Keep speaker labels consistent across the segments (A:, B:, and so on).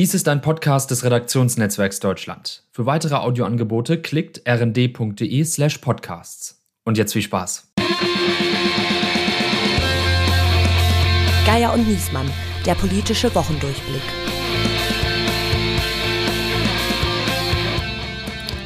A: Dies ist ein Podcast des Redaktionsnetzwerks Deutschland. Für weitere Audioangebote klickt rnd.de slash podcasts. Und jetzt viel Spaß.
B: Geier und Niesmann, der politische Wochendurchblick.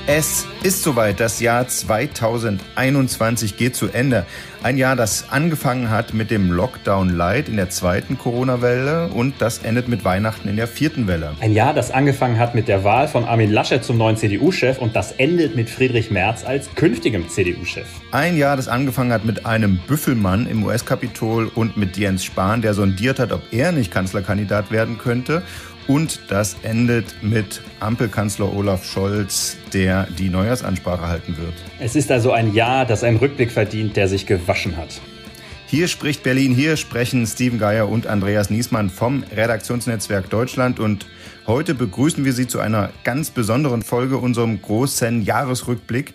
C: Es ist soweit, das Jahr 2021 geht zu Ende. Ein Jahr, das angefangen hat mit dem Lockdown Light in der zweiten Corona-Welle und das endet mit Weihnachten in der vierten Welle.
D: Ein Jahr, das angefangen hat mit der Wahl von Armin Laschet zum neuen CDU-Chef und das endet mit Friedrich Merz als künftigem CDU-Chef.
C: Ein Jahr, das angefangen hat mit einem Büffelmann im US-Kapitol und mit Jens Spahn, der sondiert hat, ob er nicht Kanzlerkandidat werden könnte. Und das endet mit Ampelkanzler Olaf Scholz, der die Neujahrsansprache halten wird.
D: Es ist also ein Jahr, das einen Rückblick verdient, der sich gewaschen hat.
C: Hier spricht Berlin, hier sprechen Steven Geier und Andreas Niesmann vom Redaktionsnetzwerk Deutschland und heute begrüßen wir Sie zu einer ganz besonderen Folge unserem großen Jahresrückblick.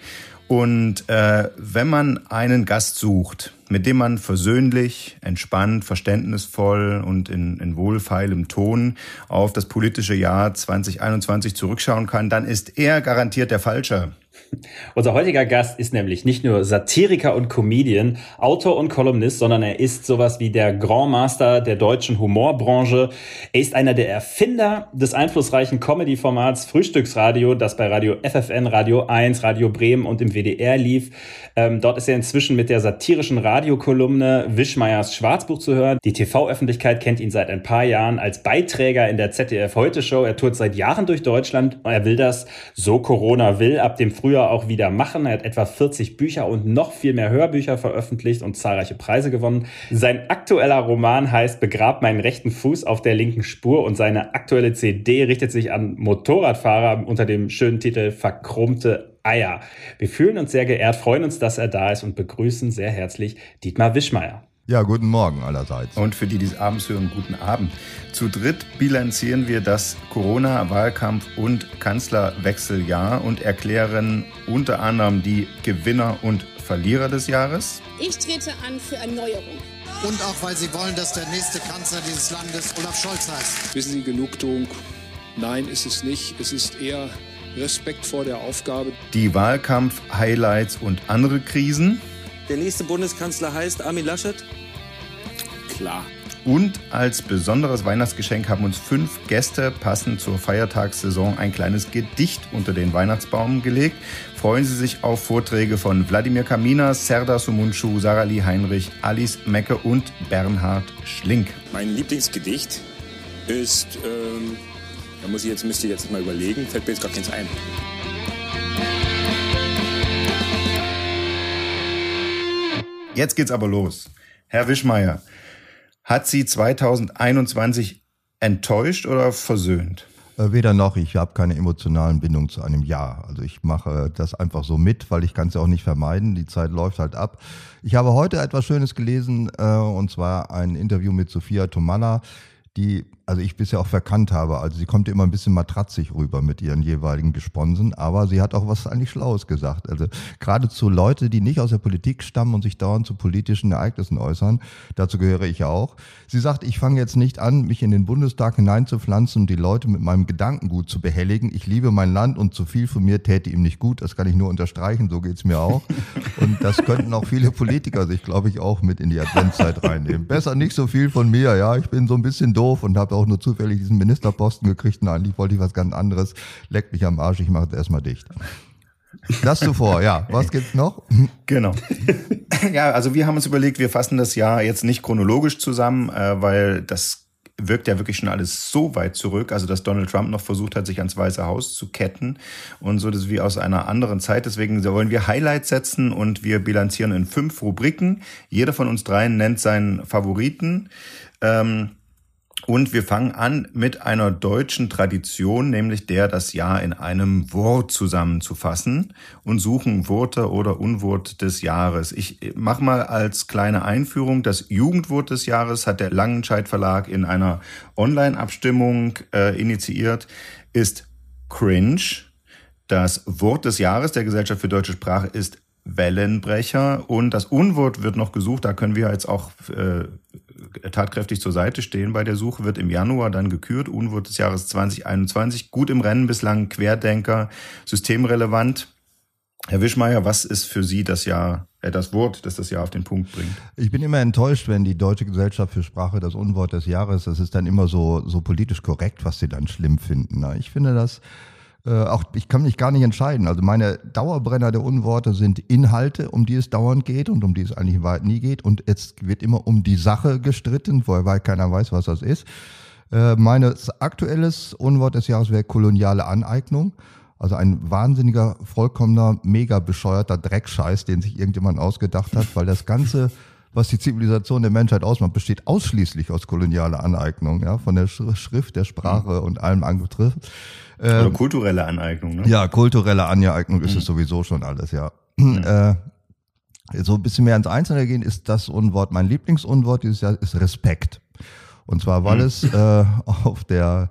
C: Und äh, wenn man einen Gast sucht, mit dem man versöhnlich, entspannt, verständnisvoll und in, in wohlfeilem Ton auf das politische Jahr 2021 zurückschauen kann, dann ist er garantiert der Falsche.
D: Unser heutiger Gast ist nämlich nicht nur Satiriker und Comedian, Autor und Kolumnist, sondern er ist sowas wie der Grand Master der deutschen Humorbranche. Er ist einer der Erfinder des einflussreichen Comedy-Formats Frühstücksradio, das bei Radio FFN, Radio 1, Radio Bremen und im WDR lief. Ähm, dort ist er inzwischen mit der satirischen Radiokolumne Wischmeiers Schwarzbuch zu hören. Die TV-Öffentlichkeit kennt ihn seit ein paar Jahren als Beiträger in der ZDF Heute Show. Er tourt seit Jahren durch Deutschland. Er will das, so Corona will, ab dem Frühjahr früher auch wieder machen. Er hat etwa 40 Bücher und noch viel mehr Hörbücher veröffentlicht und zahlreiche Preise gewonnen. Sein aktueller Roman heißt Begrab meinen rechten Fuß auf der linken Spur und seine aktuelle CD richtet sich an Motorradfahrer unter dem schönen Titel Verchromte Eier. Wir fühlen uns sehr geehrt, freuen uns, dass er da ist und begrüßen sehr herzlich Dietmar Wischmeier.
E: Ja, guten Morgen allerseits.
C: Und für die, die es abends hören, guten Abend. Zu dritt bilanzieren wir das Corona-Wahlkampf- und Kanzlerwechseljahr und erklären unter anderem die Gewinner und Verlierer des Jahres.
F: Ich trete an für Erneuerung.
G: Und auch, weil Sie wollen, dass der nächste Kanzler dieses Landes Olaf Scholz heißt.
H: Wissen Sie, Genugtuung? Nein, ist es nicht. Es ist eher Respekt vor der Aufgabe.
C: Die Wahlkampf-Highlights und andere Krisen.
I: Der nächste Bundeskanzler heißt Armin Laschet?
H: Klar.
C: Und als besonderes Weihnachtsgeschenk haben uns fünf Gäste passend zur Feiertagssaison ein kleines Gedicht unter den Weihnachtsbaum gelegt. Freuen Sie sich auf Vorträge von Wladimir Kamina, Serdar Sumunchu, Sarali Heinrich, Alice Mecke und Bernhard Schlink.
J: Mein Lieblingsgedicht ist, ähm, da muss ich jetzt, müsste ich jetzt mal überlegen, fällt mir jetzt gar keins ein.
C: Jetzt geht's aber los. Herr Wischmeier, hat Sie 2021 enttäuscht oder versöhnt?
E: Äh, weder noch, ich habe keine emotionalen Bindungen zu einem Jahr. Also ich mache das einfach so mit, weil ich kann es ja auch nicht vermeiden. Die Zeit läuft halt ab. Ich habe heute etwas Schönes gelesen, äh, und zwar ein Interview mit Sophia Tomalla, die also ich bisher auch verkannt habe. Also sie kommt immer ein bisschen matratzig rüber mit ihren jeweiligen Gesponsen, aber sie hat auch was eigentlich Schlaues gesagt. Also gerade zu Leute, die nicht aus der Politik stammen und sich dauernd zu politischen Ereignissen äußern, dazu gehöre ich auch. Sie sagt, ich fange jetzt nicht an, mich in den Bundestag hineinzupflanzen und die Leute mit meinem Gedankengut zu behelligen. Ich liebe mein Land und zu viel von mir täte ihm nicht gut. Das kann ich nur unterstreichen, so geht's mir auch. Und das könnten auch viele Politiker sich, glaube ich, auch mit in die Adventszeit reinnehmen. Besser nicht so viel von mir, ja. Ich bin so ein bisschen doof und habe auch nur zufällig diesen Ministerposten gekriegt. Nein, eigentlich wollte ich was ganz anderes. Leckt mich am Arsch, ich mache es erstmal dicht. Das zuvor, ja. Was gibt's noch?
C: Genau. Ja, also wir haben uns überlegt, wir fassen das Jahr jetzt nicht chronologisch zusammen, äh, weil das wirkt ja wirklich schon alles so weit zurück, also dass Donald Trump noch versucht hat, sich ans Weiße Haus zu ketten und so, das ist wie aus einer anderen Zeit. Deswegen wollen wir Highlights setzen und wir bilanzieren in fünf Rubriken. Jeder von uns dreien nennt seinen Favoriten. Ähm, und wir fangen an mit einer deutschen Tradition, nämlich der, das Jahr in einem Wort zusammenzufassen und suchen Worte oder Unwort des Jahres. Ich mache mal als kleine Einführung, das Jugendwort des Jahres hat der Langenscheidt Verlag in einer Online-Abstimmung äh, initiiert, ist cringe. Das Wort des Jahres der Gesellschaft für deutsche Sprache ist Wellenbrecher und das Unwort wird noch gesucht. Da können wir jetzt auch äh, tatkräftig zur Seite stehen bei der Suche. Wird im Januar dann gekürt. Unwort des Jahres 2021. Gut im Rennen bislang. Querdenker, systemrelevant. Herr Wischmeier, was ist für Sie das Jahr, äh, das Wort, das das Jahr auf den Punkt bringt?
E: Ich bin immer enttäuscht, wenn die Deutsche Gesellschaft für Sprache das Unwort des Jahres, das ist dann immer so, so politisch korrekt, was sie dann schlimm finden. Ich finde das, äh, auch ich kann mich gar nicht entscheiden. Also meine Dauerbrenner der Unworte sind Inhalte, um die es dauernd geht und um die es eigentlich weit nie geht. Und es wird immer um die Sache gestritten, weil keiner weiß, was das ist. Äh, mein aktuelles Unwort des Jahres wäre koloniale Aneignung. Also ein wahnsinniger, vollkommener, mega bescheuerter Dreckscheiß, den sich irgendjemand ausgedacht hat, weil das Ganze, was die Zivilisation der Menschheit ausmacht, besteht ausschließlich aus kolonialer Aneignung, ja, von der Schrift, der Sprache mhm. und allem anbetrifft.
C: Oder ähm, kulturelle Aneignung, ne?
E: Ja, kulturelle Aneignung ist mhm. es sowieso schon alles, ja. Mhm. Äh, so ein bisschen mehr ins Einzelne gehen, ist das Unwort, mein Lieblingsunwort dieses Jahr ist Respekt. Und zwar, weil mhm. es äh, auf der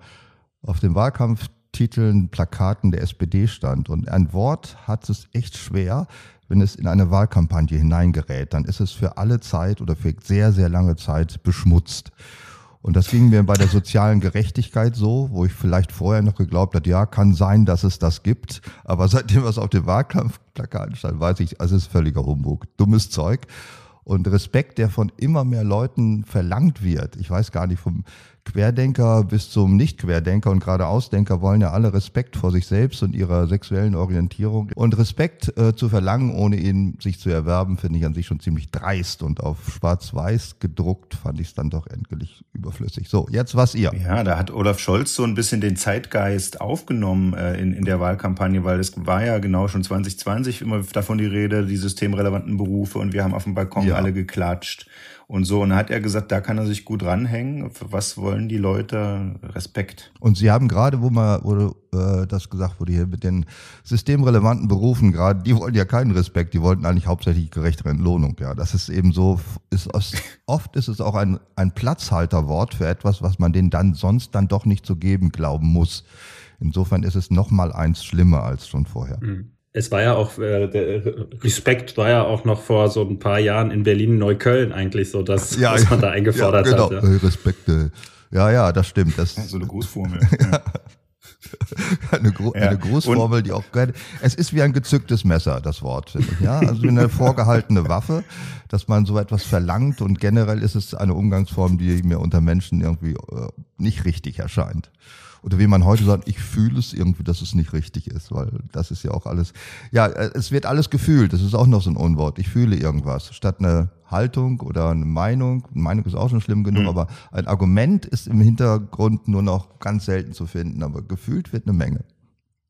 E: auf dem Wahlkampftiteln, Plakaten der SPD stand. Und ein Wort hat es echt schwer, wenn es in eine Wahlkampagne hineingerät. Dann ist es für alle Zeit oder für sehr, sehr lange Zeit beschmutzt. Und das ging mir bei der sozialen Gerechtigkeit so, wo ich vielleicht vorher noch geglaubt hat, ja, kann sein, dass es das gibt. Aber seitdem was auf dem Wahlkampfplakat stand, weiß ich, es ist völliger Humbug. Dummes Zeug. Und Respekt, der von immer mehr Leuten verlangt wird. Ich weiß gar nicht, vom Querdenker bis zum Nicht-Querdenker und gerade Ausdenker wollen ja alle Respekt vor sich selbst und ihrer sexuellen Orientierung. Und Respekt äh, zu verlangen, ohne ihn sich zu erwerben, finde ich an sich schon ziemlich dreist. Und auf schwarz-weiß gedruckt fand ich es dann doch endlich überflüssig. So, jetzt was ihr.
C: Ja, da hat Olaf Scholz so ein bisschen den Zeitgeist aufgenommen äh, in, in der Wahlkampagne, weil es war ja genau schon 2020 immer davon die Rede, die systemrelevanten Berufe und wir haben auf dem Balkon ja. alle geklatscht und so. Und dann hat er gesagt, da kann er sich gut ranhängen. Was wollen die Leute? Respekt.
E: Und Sie haben gerade, wo mal wo, äh, das gesagt wurde hier mit den systemrelevanten Berufen, gerade die wollen ja keinen Respekt, die wollten eigentlich hauptsächlich gerechtere Entlohnung. Ja, das ist eben so, ist oft ist es auch ein, ein Platzhalterwort für etwas, was man denen dann sonst dann doch nicht zu geben glauben muss. Insofern ist es noch mal eins schlimmer als schon vorher. Mhm
D: es war ja auch, äh, der Respekt war ja auch noch vor so ein paar Jahren in Berlin-Neukölln eigentlich so, dass, ja, was man da eingefordert ja, genau. hat.
E: Ja. Respekt. Ja, ja, das stimmt. Das,
C: so eine Grußformel.
E: ja. eine, Gro ja. eine Grußformel, die auch geil. Es ist wie ein gezücktes Messer, das Wort, finde ich. Ja, also wie eine vorgehaltene Waffe, dass man so etwas verlangt und generell ist es eine Umgangsform, die mir unter Menschen irgendwie äh, nicht richtig erscheint oder wie man heute sagt, ich fühle es irgendwie, dass es nicht richtig ist, weil das ist ja auch alles, ja, äh, es wird alles gefühlt, das ist auch noch so ein Unwort, ich fühle irgendwas, statt eine Haltung oder eine Meinung, Meinung ist auch schon schlimm genug, mhm. aber ein Argument ist im Hintergrund nur noch ganz selten zu finden, aber gefühlt wird eine Menge.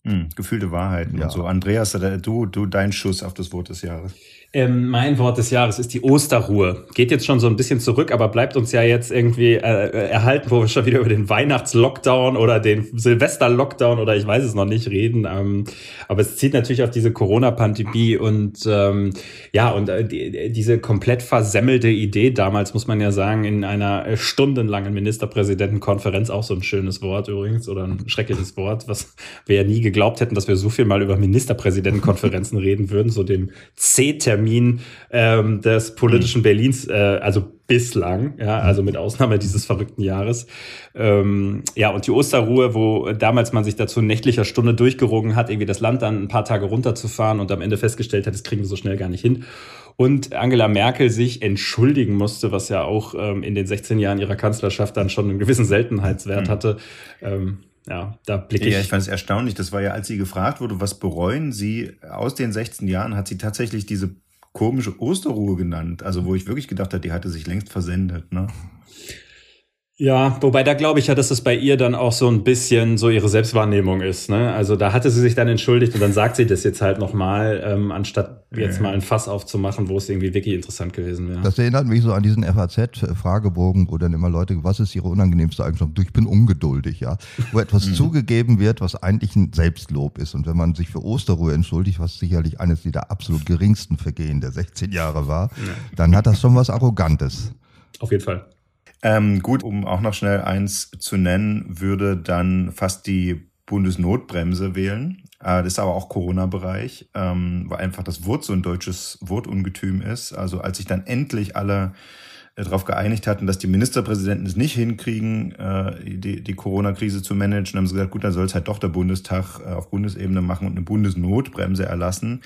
C: Mhm, gefühlte Wahrheiten ja. und so. Andreas, du, du, dein Schuss auf das Wort des Jahres.
D: Ähm, mein Wort des Jahres ist die Osterruhe. Geht jetzt schon so ein bisschen zurück, aber bleibt uns ja jetzt irgendwie äh, erhalten, wo wir schon wieder über den Weihnachtslockdown oder den Silvester-Lockdown oder ich weiß es noch nicht reden. Ähm, aber es zieht natürlich auf diese Corona-Pandemie und ähm, ja, und äh, die, diese komplett versemmelte Idee damals, muss man ja sagen, in einer äh, stundenlangen Ministerpräsidentenkonferenz, auch so ein schönes Wort übrigens oder ein schreckliches Wort, was wir ja nie geglaubt hätten, dass wir so viel mal über Ministerpräsidentenkonferenzen reden würden, so dem C-Termin Termin ähm, des politischen mhm. Berlins, äh, also bislang, ja, also mit Ausnahme dieses verrückten Jahres. Ähm, ja, und die Osterruhe, wo damals man sich dazu nächtlicher Stunde durchgerungen hat, irgendwie das Land dann ein paar Tage runterzufahren und am Ende festgestellt hat, das kriegen wir so schnell gar nicht hin. Und Angela Merkel sich entschuldigen musste, was ja auch ähm, in den 16 Jahren ihrer Kanzlerschaft dann schon einen gewissen Seltenheitswert mhm. hatte. Ähm, ja, da blicke ich.
C: Ja, ich fand es erstaunlich. Das war ja, als sie gefragt wurde, was bereuen Sie aus den 16 Jahren, hat sie tatsächlich diese komische Osterruhe genannt. Also, wo ich wirklich gedacht habe, die hatte sich längst versendet, ne?
D: Ja, wobei da glaube ich ja, dass es bei ihr dann auch so ein bisschen so ihre Selbstwahrnehmung ist. Ne? Also da hatte sie sich dann entschuldigt und dann sagt sie das jetzt halt nochmal, ähm, anstatt jetzt mal ein Fass aufzumachen, wo es irgendwie wirklich interessant gewesen wäre.
E: Das erinnert mich so an diesen FAZ-Fragebogen, wo dann immer Leute, was ist ihre unangenehmste Eigenschaft? Du, ich bin ungeduldig, ja. Wo etwas mhm. zugegeben wird, was eigentlich ein Selbstlob ist. Und wenn man sich für Osterruhe entschuldigt, was sicherlich eines der absolut geringsten Vergehen der 16 Jahre war, ja. dann hat das schon was Arrogantes.
D: Auf jeden Fall.
C: Ähm, gut, um auch noch schnell eins zu nennen, würde dann fast die Bundesnotbremse wählen. Äh, das ist aber auch Corona-Bereich, ähm, weil einfach das Wort so ein deutsches Wortungetüm ist. Also als sich dann endlich alle äh, darauf geeinigt hatten, dass die Ministerpräsidenten es nicht hinkriegen, äh, die, die Corona-Krise zu managen, haben sie gesagt, gut, dann soll es halt doch der Bundestag äh, auf Bundesebene machen und eine Bundesnotbremse erlassen.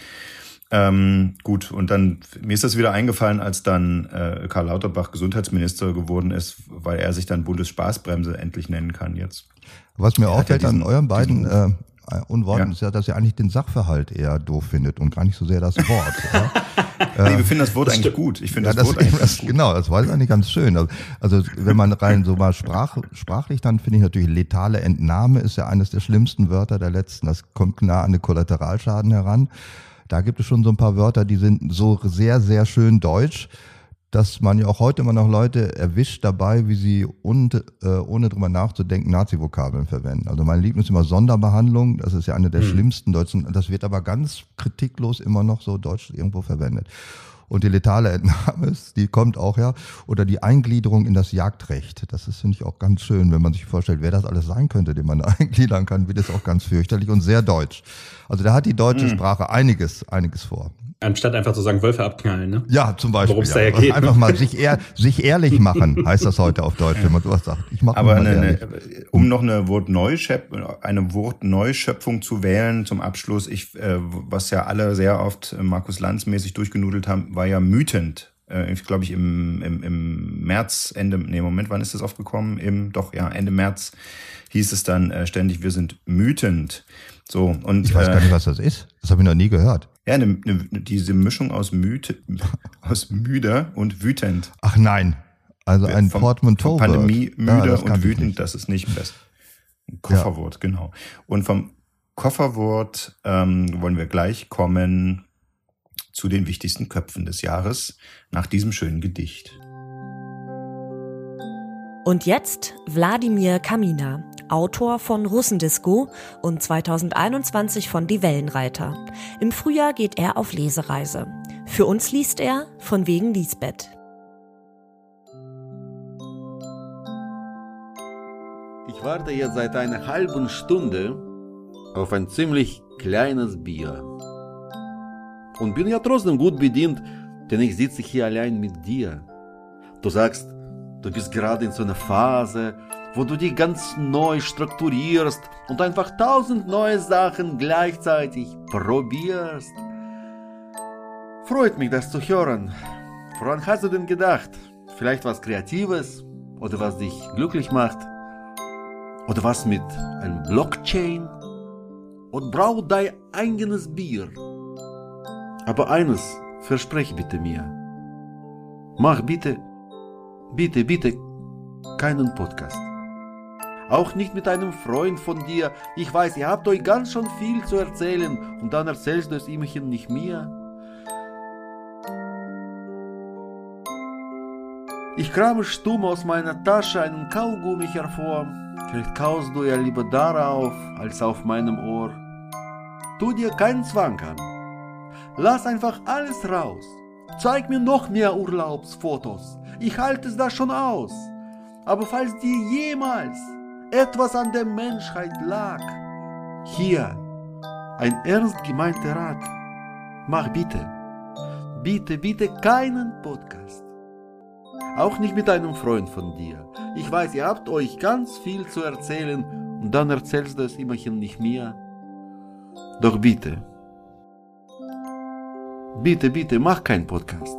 C: Ähm, gut, und dann, mir ist das wieder eingefallen, als dann äh, Karl Lauterbach Gesundheitsminister geworden ist, weil er sich dann Bundesspaßbremse endlich nennen kann jetzt.
E: Was mir auffällt an euren beiden äh, Unworten ja. ist ja, dass ihr eigentlich den Sachverhalt eher doof findet und gar nicht so sehr das Wort. ja.
C: nee, wir finden das Wort das eigentlich gut. Ich finde ja, das, das, Wort eigentlich
E: das, gut. Genau, das war eigentlich ganz schön. Also, also wenn man rein so mal sprach, sprachlich, dann finde ich natürlich letale Entnahme ist ja eines der schlimmsten Wörter der letzten. Das kommt nah an den Kollateralschaden heran. Da gibt es schon so ein paar Wörter, die sind so sehr, sehr schön deutsch, dass man ja auch heute immer noch Leute erwischt dabei, wie sie und, äh, ohne drüber nachzudenken Nazi-Vokabeln verwenden. Also mein Liebling ist immer Sonderbehandlung, das ist ja eine der hm. schlimmsten deutschen, das wird aber ganz kritiklos immer noch so deutsch irgendwo verwendet. Und die letale Entnahme ist, die kommt auch ja, oder die Eingliederung in das Jagdrecht. Das ist, finde ich, auch ganz schön, wenn man sich vorstellt, wer das alles sein könnte, den man eingliedern kann, wird es auch ganz fürchterlich und sehr deutsch. Also da hat die deutsche mhm. Sprache einiges, einiges vor.
D: Anstatt einfach zu sagen, Wölfe abknallen, ne?
E: Ja, zum Beispiel.
D: Worum es
E: ja.
D: da ja geht.
E: Einfach mal sich, ehr, sich ehrlich machen, heißt das heute auf Deutsch, wenn man sowas sagt.
C: Ich mach Aber eine, eine, um noch eine Wortneuschöpfung, eine Wortneuschöpfung zu wählen zum Abschluss, ich, äh, was ja alle sehr oft äh, Markus Lanz mäßig durchgenudelt haben, war ja mütend. Äh, ich glaube ich im, im, im März, Ende, nee, Moment, wann ist das aufgekommen? Im, doch, ja, Ende März hieß es dann äh, ständig, wir sind mütend. So, und,
E: ich weiß gar nicht, was das ist. Das habe ich noch nie gehört.
C: Ja, eine, eine, diese Mischung aus, müde, aus müde und wütend.
E: Ach nein. Also ein vom, Portmanteau.
C: Von Pandemie, müde ja, und wütend, das ist nicht best. Kofferwort, ja. genau. Und vom Kofferwort ähm, wollen wir gleich kommen zu den wichtigsten Köpfen des Jahres nach diesem schönen Gedicht.
B: Und jetzt Wladimir Kamina, Autor von Russendisco und 2021 von Die Wellenreiter. Im Frühjahr geht er auf Lesereise. Für uns liest er von wegen Lisbeth.
K: Ich warte jetzt seit einer halben Stunde auf ein ziemlich kleines Bier. Und bin ja trotzdem gut bedient, denn ich sitze hier allein mit dir. Du sagst, Du bist gerade in so einer Phase, wo du dich ganz neu strukturierst und einfach tausend neue Sachen gleichzeitig probierst. Freut mich, das zu hören. Woran hast du denn gedacht? Vielleicht was Kreatives oder was dich glücklich macht? Oder was mit einem Blockchain? Und brauch dein eigenes Bier. Aber eines versprech bitte mir. Mach bitte Bitte, bitte, keinen Podcast. Auch nicht mit einem Freund von dir. Ich weiß, ihr habt euch ganz schon viel zu erzählen und dann erzählst du es immerhin nicht mir. Ich krame stumm aus meiner Tasche einen Kaugummi hervor. Vielleicht kaust du ja lieber darauf als auf meinem Ohr. Tu dir keinen Zwang an. Lass einfach alles raus. Zeig mir noch mehr Urlaubsfotos ich halte es da schon aus. Aber falls dir jemals etwas an der Menschheit lag, hier ein ernst gemeinter Rat, mach bitte, bitte, bitte keinen Podcast. Auch nicht mit einem Freund von dir. Ich weiß, ihr habt euch ganz viel zu erzählen und dann erzählst du es immerhin nicht mir. Doch bitte, bitte, bitte, mach keinen Podcast.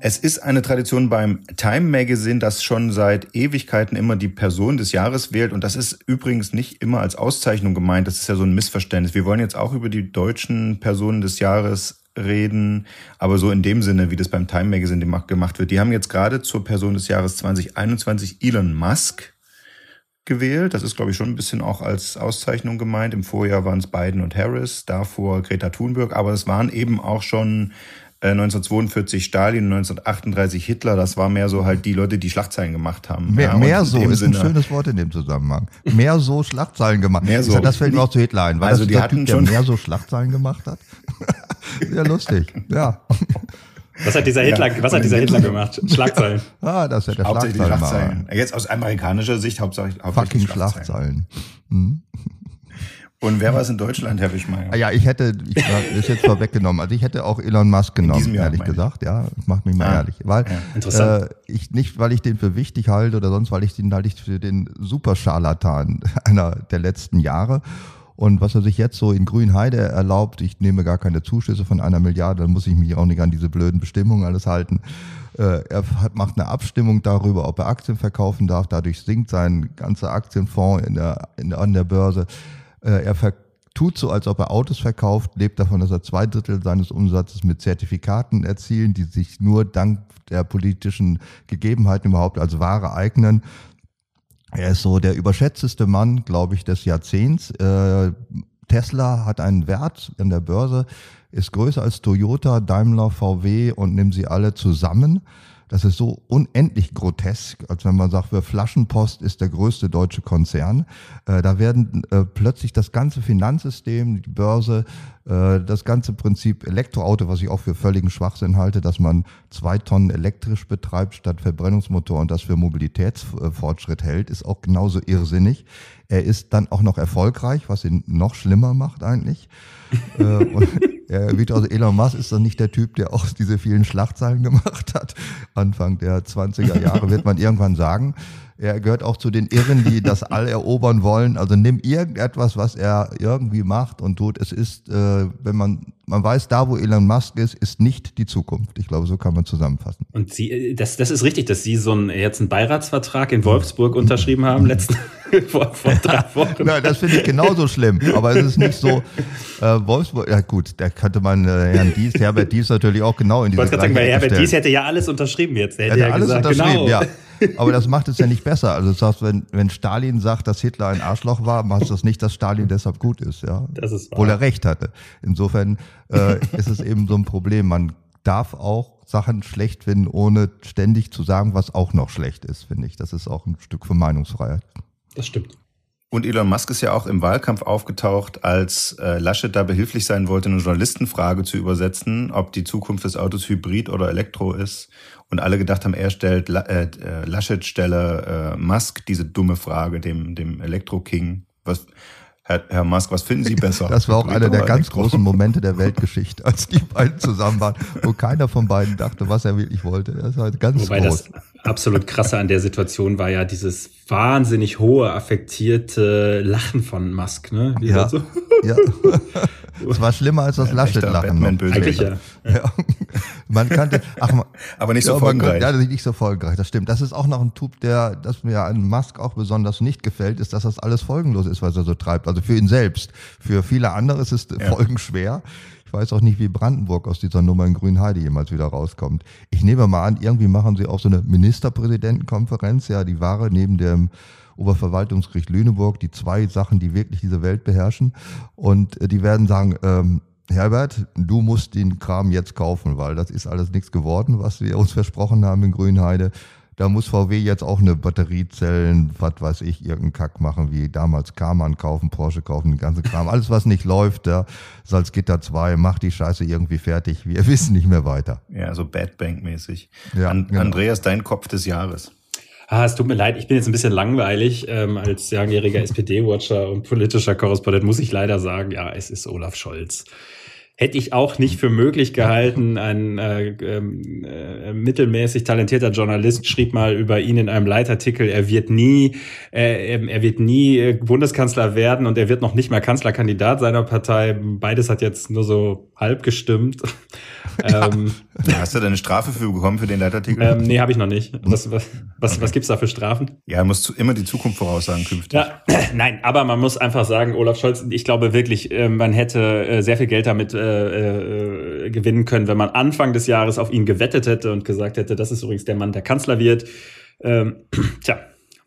C: Es ist eine Tradition beim Time Magazine, das schon seit Ewigkeiten immer die Person des Jahres wählt. Und das ist übrigens nicht immer als Auszeichnung gemeint. Das ist ja so ein Missverständnis. Wir wollen jetzt auch über die deutschen Personen des Jahres reden, aber so in dem Sinne, wie das beim Time Magazine gemacht wird. Die haben jetzt gerade zur Person des Jahres 2021 Elon Musk gewählt. Das ist, glaube ich, schon ein bisschen auch als Auszeichnung gemeint. Im Vorjahr waren es Biden und Harris, davor Greta Thunberg, aber es waren eben auch schon 1942 äh, Stalin, 1938 Hitler, das war mehr so halt die Leute, die Schlagzeilen gemacht haben.
E: Mehr, ja, mehr so ist Sinne, ein schönes Wort in dem Zusammenhang. Mehr so Schlagzeilen gemacht. Mehr so. Das fällt mir auch zu Hitler ein. War also das die hatten typ, schon der mehr so Schlagzeilen gemacht hat? Sehr lustig, ja.
D: Was hat dieser Hitler, ja, was hat dieser Hitler gemacht? Schlagzeilen.
E: ah, das ist ja der Hauptsächlich
C: Schlagzeilen. Schlagzeilen. Jetzt aus amerikanischer Sicht hauptsächlich,
E: hauptsächlich Fucking Schlagzeilen. Schlagzeilen. Hm.
C: Und wer war es in Deutschland, Herr Wischmeier?
E: Ah ja, ich hätte, ich das ist jetzt vorweggenommen. Also ich hätte auch Elon Musk genommen, Jahr, ehrlich gesagt. Ja, ich mache mich mal ah, ehrlich. Weil, ja, interessant. Äh, ich, nicht, weil ich den für wichtig halte oder sonst, weil ich den halte ich für den Superscharlatan einer der letzten Jahre. Und was er sich jetzt so in Grünheide erlaubt, ich nehme gar keine Zuschüsse von einer Milliarde, dann muss ich mich auch nicht an diese blöden Bestimmungen alles halten. Äh, er hat, macht eine Abstimmung darüber, ob er Aktien verkaufen darf. Dadurch sinkt sein ganzer Aktienfonds in der, in, an der Börse. Äh, er tut so, als ob er Autos verkauft, lebt davon, dass er zwei Drittel seines Umsatzes mit Zertifikaten erzielen, die sich nur dank der politischen Gegebenheiten überhaupt als Ware eignen. Er ist so der überschätzteste Mann, glaube ich, des Jahrzehnts. Äh, Tesla hat einen Wert an der Börse, ist größer als Toyota, Daimler, VW und nimm sie alle zusammen. Das ist so unendlich grotesk, als wenn man sagt, wir Flaschenpost ist der größte deutsche Konzern. Äh, da werden äh, plötzlich das ganze Finanzsystem, die Börse, äh, das ganze Prinzip Elektroauto, was ich auch für völligen Schwachsinn halte, dass man zwei Tonnen elektrisch betreibt statt Verbrennungsmotor und das für Mobilitätsfortschritt hält, ist auch genauso irrsinnig. Er ist dann auch noch erfolgreich, was ihn noch schlimmer macht eigentlich. äh, und, Victor, also Elon Musk ist doch nicht der Typ, der auch diese vielen Schlachtzeilen gemacht hat. Anfang der 20er Jahre wird man irgendwann sagen. Er gehört auch zu den Irren, die das All erobern wollen. Also nimm irgendetwas, was er irgendwie macht und tut. Es ist, äh, wenn man, man weiß, da wo Elon Musk ist, ist nicht die Zukunft. Ich glaube, so kann man zusammenfassen.
D: Und Sie, äh, das, das ist richtig, dass Sie so einen, jetzt einen Beiratsvertrag in Wolfsburg unterschrieben haben, letzten, vor, vor drei Wochen.
E: Nein, das finde ich genauso schlimm. Aber es ist nicht so, äh, Wolfsburg, ja gut, da könnte man äh, Herrn Dies, Herbert Dies natürlich auch genau in diese Ich wollte
D: sagen, weil Herbert Dies hätte ja alles unterschrieben jetzt. Der hätte, hätte ja
E: alles
D: gesagt,
E: unterschrieben, genau. ja. Aber das macht es ja nicht besser. Also das heißt, wenn, wenn Stalin sagt, dass Hitler ein Arschloch war, macht das nicht, dass Stalin deshalb gut ist, ja. Das ist wahr. Obwohl er recht hatte. Insofern äh, ist es eben so ein Problem. Man darf auch Sachen schlecht finden, ohne ständig zu sagen, was auch noch schlecht ist, finde ich. Das ist auch ein Stück von Meinungsfreiheit.
D: Das stimmt.
C: Und Elon Musk ist ja auch im Wahlkampf aufgetaucht, als äh, Laschet da behilflich sein wollte, eine Journalistenfrage zu übersetzen, ob die Zukunft des Autos Hybrid oder Elektro ist. Und alle gedacht haben, er stellt, äh, äh, Laschet stelle äh, Musk diese dumme Frage, dem, dem Elektro-King. Was, Herr, Herr Musk, was finden Sie besser?
E: Das war auch einer der ganz großen Momente der Weltgeschichte, als die beiden zusammen waren, wo keiner von beiden dachte, was er wirklich wollte. Das war ganz Wobei groß.
D: das absolut krasse an der Situation war ja dieses wahnsinnig hohe, affektierte Lachen von Musk, ne?
E: Wie ja. So. ja. Es war schlimmer als das Laschet-Lachen.
C: Eigentlich ja. ja.
E: Man kannte, ach, man,
C: aber nicht so ja, folgenreich.
E: ja, nicht so folgenreich, das stimmt. Das ist auch noch ein Typ, der, das mir an Musk auch besonders nicht gefällt, ist, dass das alles folgenlos ist, was er so treibt. Also für ihn selbst. Für viele andere ist es ja. folgenschwer. Ich weiß auch nicht, wie Brandenburg aus dieser Nummer in Grünheide jemals wieder rauskommt. Ich nehme mal an, irgendwie machen sie auch so eine Ministerpräsidentenkonferenz, ja, die Ware neben dem Oberverwaltungsgericht Lüneburg, die zwei Sachen, die wirklich diese Welt beherrschen. Und äh, die werden sagen, ähm, Herbert, du musst den Kram jetzt kaufen, weil das ist alles nichts geworden, was wir uns versprochen haben in Grünheide. Da muss VW jetzt auch eine Batteriezellen, was weiß ich, irgendeinen Kack machen, wie damals Karmann kaufen, Porsche kaufen, den ganzen Kram. Alles, was nicht läuft, ja, Salzgitter 2, macht die Scheiße irgendwie fertig. Wir wissen nicht mehr weiter.
C: Ja, so Bad Bank-mäßig. Ja, An genau. Andreas, dein Kopf des Jahres.
D: Ah, es tut mir leid, ich bin jetzt ein bisschen langweilig. Ähm, als langjähriger SPD-Watcher und politischer Korrespondent muss ich leider sagen, ja, es ist Olaf Scholz hätte ich auch nicht für möglich gehalten. Ein äh, ähm, äh, mittelmäßig talentierter Journalist schrieb mal über ihn in einem Leitartikel, er wird nie, äh, er wird nie äh, Bundeskanzler werden und er wird noch nicht mal Kanzlerkandidat seiner Partei. Beides hat jetzt nur so halb gestimmt.
C: ähm, Hast du da eine Strafe für bekommen für den Leitartikel?
D: Ähm, nee, habe ich noch nicht. Was, was, was, was gibt's da für Strafen?
C: Ja, musst du immer die Zukunft voraussagen künftig. Ja,
D: nein, aber man muss einfach sagen, Olaf Scholz, ich glaube wirklich, äh, man hätte äh, sehr viel Geld damit äh, äh, gewinnen können, wenn man Anfang des Jahres auf ihn gewettet hätte und gesagt hätte, das ist übrigens der Mann, der Kanzler wird. Ähm, tja,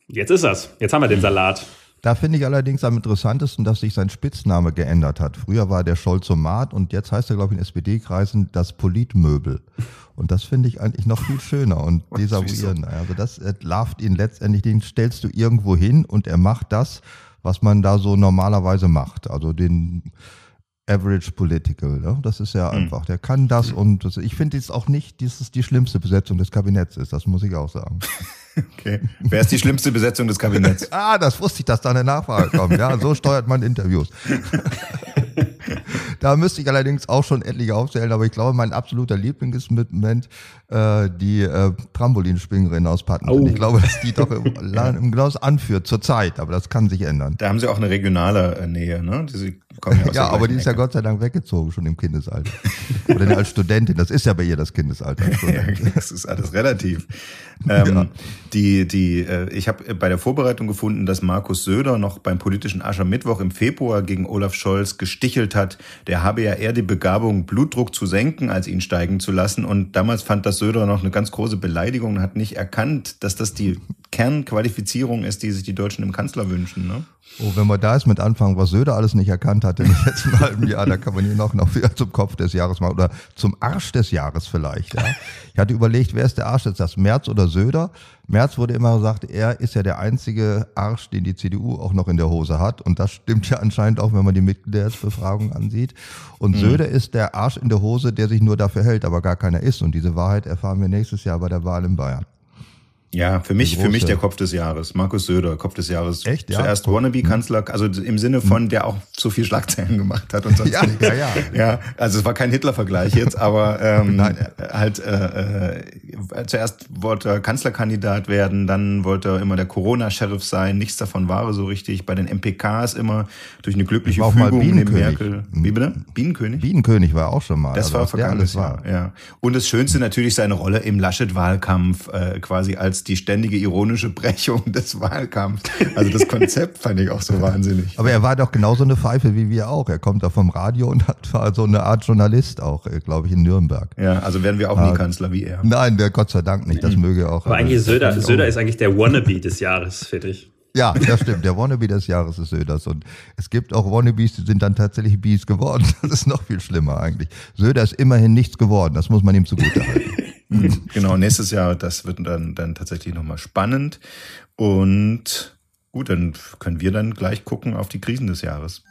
D: jetzt ist das. Jetzt haben wir den Salat.
E: Da finde ich allerdings am interessantesten, dass sich sein Spitzname geändert hat. Früher war der Scholzomat und jetzt heißt er, glaube ich, in SPD-Kreisen das Politmöbel. Und das finde ich eigentlich noch viel schöner und desavouieren. Also das entlarvt ihn letztendlich, den stellst du irgendwo hin und er macht das, was man da so normalerweise macht. Also den average political. Ne? Das ist ja mhm. einfach. Der kann das und das, ich finde es auch nicht, dass es die schlimmste Besetzung des Kabinetts ist. Das muss ich auch sagen.
C: Okay. Wer ist die schlimmste Besetzung des Kabinetts?
E: ah, das wusste ich, dass da eine Nachfrage kommt. Ja, so steuert man Interviews. da müsste ich allerdings auch schon etliche aufzählen, aber ich glaube, mein absoluter Liebling ist mit Moment äh, die äh, Trampolinspringerin aus Patten. Oh. Ich glaube, dass die doch im, im Klaus anführt zur Zeit, aber das kann sich ändern.
C: Da haben sie auch eine regionale äh, Nähe, ne? Die
E: ja, ja aber die ist ja Gott sei Dank weggezogen, schon im Kindesalter. Oder als Studentin, das ist ja bei ihr das Kindesalter.
C: das ist alles relativ. Ähm, ja. Die, die, äh, ich habe bei der Vorbereitung gefunden, dass Markus Söder noch beim politischen Aschermittwoch im Februar gegen Olaf Scholz gestichelt hat. Der habe ja eher die Begabung, Blutdruck zu senken, als ihn steigen zu lassen. Und damals fand das Söder noch eine ganz große Beleidigung und hat nicht erkannt, dass das die Kernqualifizierung ist, die sich die Deutschen im Kanzler wünschen. Ne?
E: Oh, wenn wir da jetzt mit anfangen, was Söder alles nicht erkannt hat in den letzten halben Jahr, da kann man hier noch, noch wieder zum Kopf des Jahres machen oder zum Arsch des Jahres vielleicht. Ja. Ich hatte überlegt, wer ist der Arsch jetzt, das Merz oder Söder? Merz wurde immer gesagt, er ist ja der einzige Arsch, den die CDU auch noch in der Hose hat. Und das stimmt ja anscheinend auch, wenn man die Mitgliederbefragung ansieht. Und mhm. Söder ist der Arsch in der Hose, der sich nur dafür hält, aber gar keiner ist. Und diese Wahrheit erfahren wir nächstes Jahr bei der Wahl in Bayern.
C: Ja, für mich, für mich der Kopf des Jahres. Markus Söder, Kopf des Jahres. Echt? Ja. Zuerst Wannabe-Kanzler, also im Sinne von, der auch so viel Schlagzeilen gemacht hat und sonst ja, ja, ja. ja, also es war kein Hitler-Vergleich jetzt, aber ähm, Nein. halt äh, äh, zuerst wollte er Kanzlerkandidat werden, dann wollte er immer der Corona-Sheriff sein, nichts davon war so richtig. Bei den MPKs immer durch eine glückliche
E: war
C: Fügung
E: neben
C: Merkel. Wie bitte? Bienenkönig?
E: Bienenkönig war auch schon mal.
C: Das also war vergangenes Jahr, ja. Und das Schönste natürlich seine Rolle im Laschet-Wahlkampf, äh, quasi als die ständige ironische Brechung des Wahlkampfs. Also das Konzept fand ich auch so wahnsinnig.
E: Aber er war doch genauso eine Pfeife wie wir auch. Er kommt da vom Radio und hat, war so eine Art Journalist auch, äh, glaube ich, in Nürnberg.
C: Ja, also werden wir auch nie äh, Kanzler wie er.
E: Nein, der Gott sei Dank nicht. Das mhm. möge auch.
D: Aber eigentlich Söder, Söder ist eigentlich der Wannabe des Jahres, finde ich.
E: Ja, das stimmt. Der Wannabe des Jahres ist Söders. Und es gibt auch Wannabes, die sind dann tatsächlich Bees geworden. Das ist noch viel schlimmer eigentlich. Söder ist immerhin nichts geworden. Das muss man ihm zugute halten.
C: genau, nächstes Jahr, das wird dann, dann tatsächlich nochmal spannend. Und gut, dann können wir dann gleich gucken auf die Krisen des Jahres.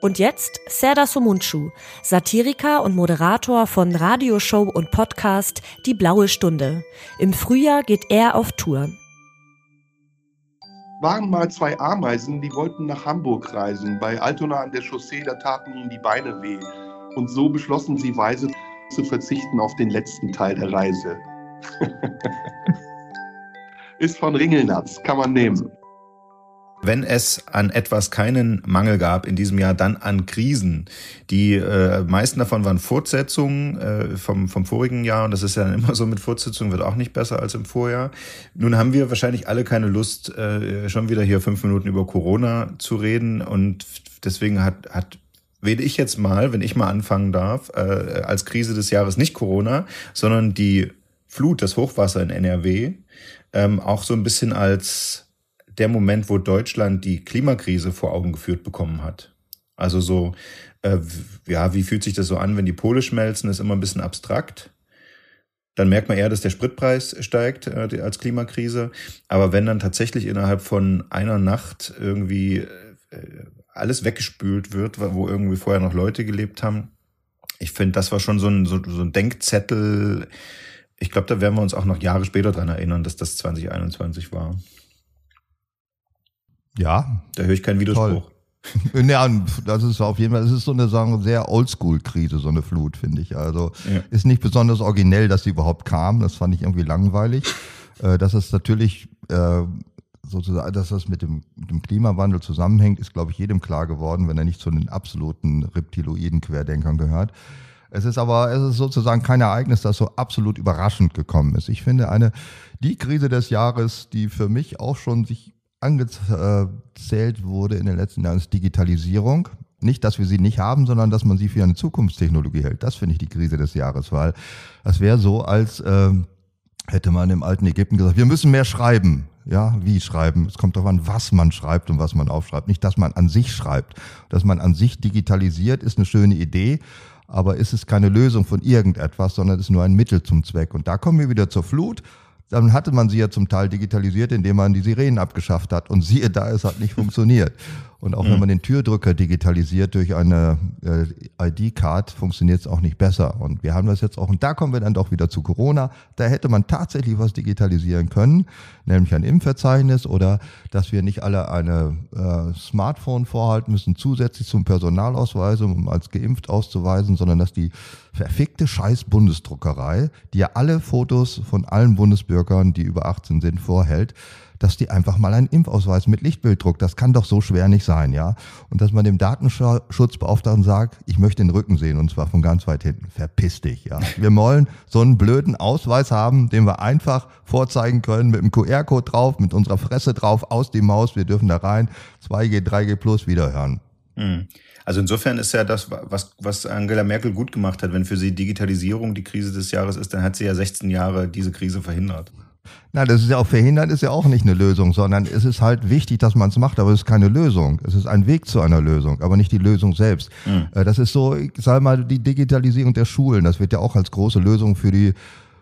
B: Und jetzt Serdar Somuncu, Satiriker und Moderator von Radioshow und Podcast Die Blaue Stunde. Im Frühjahr geht er auf Tour.
L: Waren mal zwei Ameisen, die wollten nach Hamburg reisen. Bei Altona an der Chaussee, da taten ihnen die Beine weh. Und so beschlossen sie weise, zu verzichten auf den letzten Teil der Reise. Ist von Ringelnatz, kann man nehmen.
C: Wenn es an etwas keinen Mangel gab in diesem Jahr, dann an Krisen. Die äh, meisten davon waren Fortsetzungen äh, vom, vom vorigen Jahr und das ist ja dann immer so mit Fortsetzungen, wird auch nicht besser als im Vorjahr. Nun haben wir wahrscheinlich alle keine Lust, äh, schon wieder hier fünf Minuten über Corona zu reden und deswegen hat, hat wähle ich jetzt mal, wenn ich mal anfangen darf, äh, als Krise des Jahres nicht Corona, sondern die Flut, das Hochwasser in NRW, ähm, auch so ein bisschen als der Moment, wo Deutschland die Klimakrise vor Augen geführt bekommen hat. Also so, äh, ja, wie fühlt sich das so an, wenn die Pole schmelzen, ist immer ein bisschen abstrakt. Dann merkt man eher, dass der Spritpreis steigt äh, als Klimakrise. Aber wenn dann tatsächlich innerhalb von einer Nacht irgendwie äh, alles weggespült wird, wo irgendwie vorher noch Leute gelebt haben. Ich finde, das war schon so ein, so, so ein Denkzettel. Ich glaube, da werden wir uns auch noch Jahre später dran erinnern, dass das 2021 war.
E: Ja.
C: Da höre ich keinen Widerspruch.
E: Ja, das ist auf jeden Fall, es ist so eine sagen, sehr Oldschool-Krise, so eine Flut, finde ich. Also ja. ist nicht besonders originell, dass sie überhaupt kam. Das fand ich irgendwie langweilig. Äh, das ist natürlich äh, sozusagen, dass das mit dem, mit dem Klimawandel zusammenhängt, ist, glaube ich, jedem klar geworden, wenn er nicht zu den absoluten reptiloiden Querdenkern gehört. Es ist aber, es ist sozusagen kein Ereignis, das so absolut überraschend gekommen ist. Ich finde eine, die Krise des Jahres, die für mich auch schon sich angezählt wurde in den letzten Jahren, ist Digitalisierung. Nicht, dass wir sie nicht haben, sondern dass man sie für eine Zukunftstechnologie hält. Das finde ich die Krise des Jahres, weil das wäre so, als äh, hätte man im alten Ägypten gesagt, wir müssen mehr schreiben. Ja, wie schreiben? Es kommt darauf an, was man schreibt und was man aufschreibt. Nicht, dass man an sich schreibt. Dass man an sich digitalisiert, ist eine schöne Idee, aber ist es keine Lösung von irgendetwas, sondern ist nur ein Mittel zum Zweck. Und da kommen wir wieder zur Flut. Dann hatte man sie ja zum Teil digitalisiert, indem man die Sirenen abgeschafft hat. Und siehe da, es hat nicht funktioniert. Und auch mhm. wenn man den Türdrücker digitalisiert durch eine äh, ID-Card, funktioniert es auch nicht besser. Und wir haben das jetzt auch, und da kommen wir dann doch wieder zu Corona. Da hätte man tatsächlich was digitalisieren können, nämlich ein Impfverzeichnis oder dass wir nicht alle eine äh, Smartphone vorhalten müssen, zusätzlich zum Personalausweis, um als geimpft auszuweisen, sondern dass die verfickte scheiß Bundesdruckerei, die ja alle Fotos von allen Bundesbürgern, die über 18 sind, vorhält, dass die einfach mal einen Impfausweis mit Lichtbilddruck, das kann doch so schwer nicht sein, ja. Und dass man dem Datenschutzbeauftragten sagt, ich möchte den Rücken sehen und zwar von ganz weit hinten. Verpiss dich, ja. Wir wollen so einen blöden Ausweis haben, den wir einfach vorzeigen können mit einem QR-Code drauf, mit unserer Fresse drauf, aus dem Maus, wir dürfen da rein, 2G, 3G plus wiederhören.
C: Mhm. Also insofern ist ja das, was, was Angela Merkel gut gemacht hat, wenn für sie Digitalisierung die Krise des Jahres ist, dann hat sie ja 16 Jahre diese Krise verhindert.
E: Na, das ist ja auch verhindert, ist ja auch nicht eine Lösung, sondern es ist halt wichtig, dass man es macht, aber es ist keine Lösung. Es ist ein Weg zu einer Lösung, aber nicht die Lösung selbst. Mhm. Das ist so, ich sag mal, die Digitalisierung der Schulen. Das wird ja auch als große Lösung für die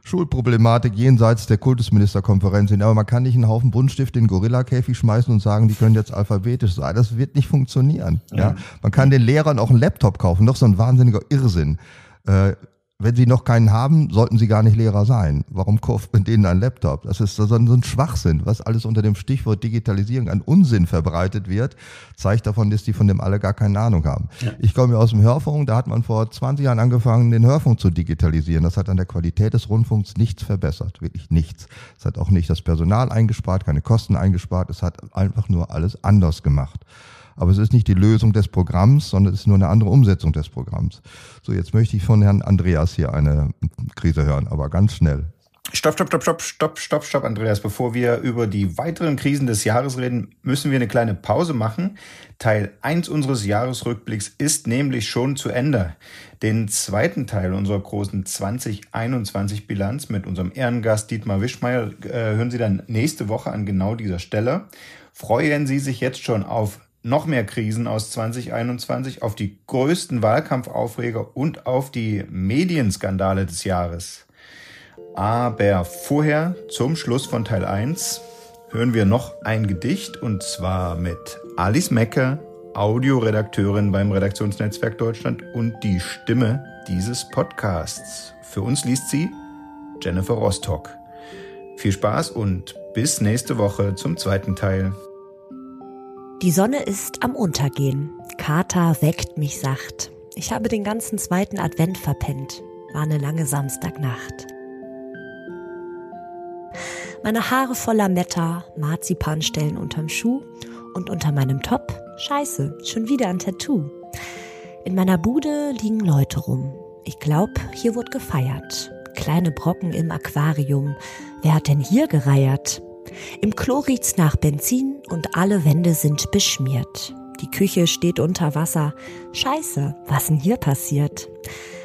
E: Schulproblematik jenseits der Kultusministerkonferenz sehen. Aber man kann nicht einen Haufen Buntstift in den Gorilla-Käfig schmeißen und sagen, die können jetzt alphabetisch sein. Das wird nicht funktionieren. Ja. ja. Man kann den Lehrern auch einen Laptop kaufen. Doch so ein wahnsinniger Irrsinn. Äh, wenn sie noch keinen haben, sollten sie gar nicht Lehrer sein. Warum kauft man denen einen Laptop? Das ist so ein Schwachsinn, was alles unter dem Stichwort Digitalisierung an Unsinn verbreitet wird, zeigt davon, dass die von dem alle gar keine Ahnung haben. Ja. Ich komme ja aus dem Hörfunk, da hat man vor 20 Jahren angefangen, den Hörfunk zu digitalisieren. Das hat an der Qualität des Rundfunks nichts verbessert, wirklich nichts. Es hat auch nicht das Personal eingespart, keine Kosten eingespart, es hat einfach nur alles anders gemacht. Aber es ist nicht die Lösung des Programms, sondern es ist nur eine andere Umsetzung des Programms. So, jetzt möchte ich von Herrn Andreas hier eine Krise hören, aber ganz schnell.
C: Stopp, stopp, stopp, stopp, stopp, stopp, stopp, Andreas. Bevor wir über die weiteren Krisen des Jahres reden, müssen wir eine kleine Pause machen. Teil 1 unseres Jahresrückblicks ist nämlich schon zu Ende. Den zweiten Teil unserer großen 2021 Bilanz mit unserem Ehrengast Dietmar Wischmeier äh, hören Sie dann nächste Woche an genau dieser Stelle. Freuen Sie sich jetzt schon auf noch mehr Krisen aus 2021, auf die größten Wahlkampfaufreger und auf die Medienskandale des Jahres. Aber vorher, zum Schluss von Teil 1, hören wir noch ein Gedicht und zwar mit Alice Mecke, Audioredakteurin beim Redaktionsnetzwerk Deutschland und die Stimme dieses Podcasts. Für uns liest sie Jennifer Rostock. Viel Spaß und bis nächste Woche zum zweiten Teil.
B: Die Sonne ist am Untergehen. Kater weckt mich sacht. Ich habe den ganzen zweiten Advent verpennt. War eine lange Samstagnacht. Meine Haare voller Metter, Marzipanstellen unterm Schuh und unter meinem Top, scheiße, schon wieder ein Tattoo. In meiner Bude liegen Leute rum. Ich glaub, hier wird gefeiert. Kleine Brocken im Aquarium. Wer hat denn hier gereiert? Im Klo riecht's nach Benzin und alle Wände sind beschmiert. Die Küche steht unter Wasser. Scheiße, was denn hier passiert?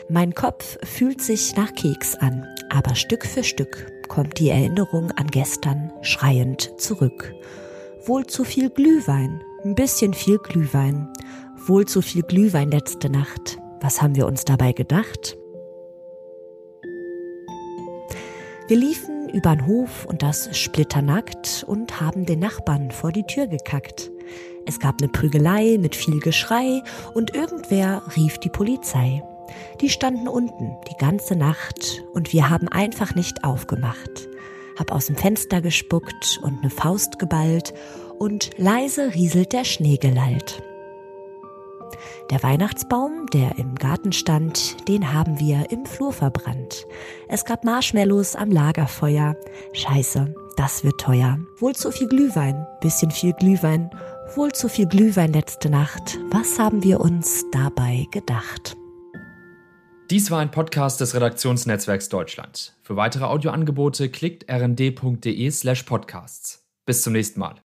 B: Mein Kopf fühlt sich nach Keks an, aber Stück für Stück kommt die Erinnerung an gestern schreiend zurück. Wohl zu viel Glühwein, ein bisschen viel Glühwein. Wohl zu viel Glühwein letzte Nacht. Was haben wir uns dabei gedacht? Wir liefen übern Hof und das splitternackt und haben den Nachbarn vor die Tür gekackt. Es gab eine Prügelei mit viel Geschrei und irgendwer rief die Polizei. Die standen unten die ganze Nacht und wir haben einfach nicht aufgemacht. Hab aus dem Fenster gespuckt und ne Faust geballt und leise rieselt der Schnee gelallt. Der Weihnachtsbaum, der im Garten stand, den haben wir im Flur verbrannt. Es gab Marshmallows am Lagerfeuer. Scheiße, das wird teuer. Wohl zu viel Glühwein, bisschen viel Glühwein. Wohl zu viel Glühwein letzte Nacht. Was haben wir uns dabei gedacht?
A: Dies war ein Podcast des Redaktionsnetzwerks Deutschland. Für weitere Audioangebote klickt rnd.de slash podcasts. Bis zum nächsten Mal.